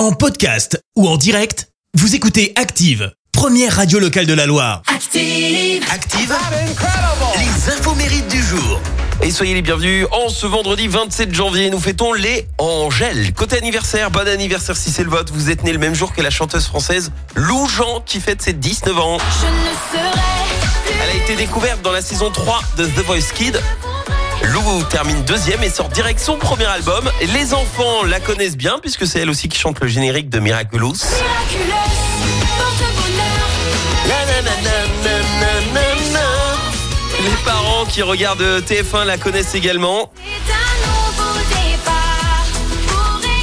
En podcast ou en direct, vous écoutez Active, première radio locale de la Loire. Active. Active, les infos mérites du jour. Et soyez les bienvenus. En ce vendredi 27 janvier, nous fêtons les Angèles. Côté anniversaire, bon anniversaire si c'est le vote. Vous êtes né le même jour que la chanteuse française Lou Jean qui fête ses 19 ans. Je ne serai plus Elle a été découverte dans la saison 3 de The Voice Kid. Lou termine deuxième et sort direct son premier album. Les enfants la connaissent bien puisque c'est elle aussi qui chante le générique de Miraculous. Les parents qui regardent TF1 la connaissent également.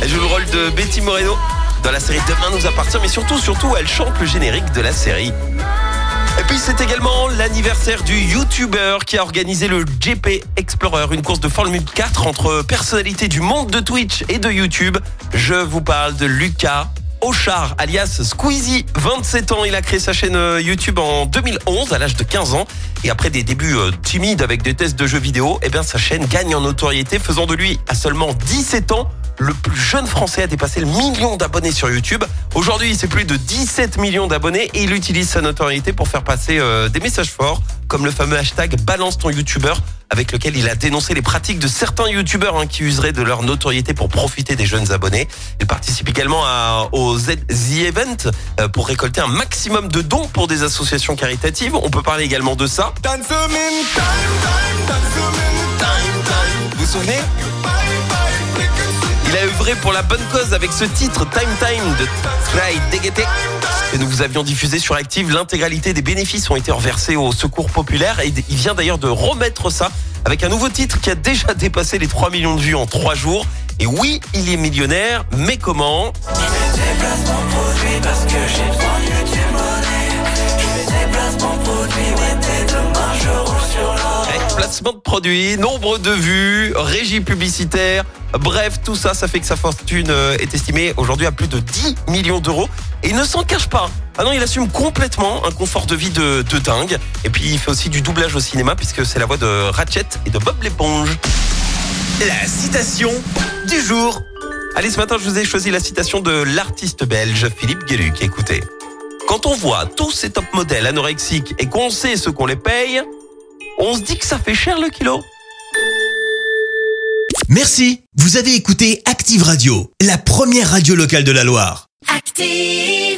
Elle joue le rôle de Betty Moreno dans la série Demain nous appartient, mais surtout, surtout, elle chante le générique de la série. Et puis c'est également l'anniversaire du YouTuber qui a organisé le GP Explorer, une course de Formule 4 entre personnalités du monde de Twitch et de YouTube. Je vous parle de Lucas Auchard, alias Squeezie, 27 ans. Il a créé sa chaîne euh, YouTube en 2011 à l'âge de 15 ans. Et après des débuts euh, timides avec des tests de jeux vidéo, eh bien sa chaîne gagne en notoriété, faisant de lui à seulement 17 ans le plus jeune français à dépasser le million d'abonnés sur YouTube. Aujourd'hui, c'est plus de 17 millions d'abonnés et il utilise sa notoriété pour faire passer euh, des messages forts, comme le fameux hashtag balance ton YouTuber, avec lequel il a dénoncé les pratiques de certains YouTubeurs hein, qui useraient de leur notoriété pour profiter des jeunes abonnés. Il participe également au Z The Event euh, pour récolter un maximum de dons pour des associations caritatives. On peut parler également de ça. Vous il a pour la bonne cause avec ce titre Time Time de Try Degete que nous vous avions diffusé sur Active. L'intégralité des bénéfices ont été reversés au secours populaire et il vient d'ailleurs de remettre ça avec un nouveau titre qui a déjà dépassé les 3 millions de vues en 3 jours. Et oui, il est millionnaire, mais comment? De produits, nombre de vues, régie publicitaire, bref, tout ça, ça fait que sa fortune euh, est estimée aujourd'hui à plus de 10 millions d'euros. Et il ne s'en cache pas. Ah non, il assume complètement un confort de vie de, de dingue. Et puis il fait aussi du doublage au cinéma puisque c'est la voix de Ratchet et de Bob l'éponge. La citation du jour. Allez, ce matin, je vous ai choisi la citation de l'artiste belge Philippe Gueluc. Écoutez. Quand on voit tous ces top modèles anorexiques et qu'on sait ce qu'on les paye, on se dit que ça fait cher le kilo. Merci, vous avez écouté Active Radio, la première radio locale de la Loire. Active.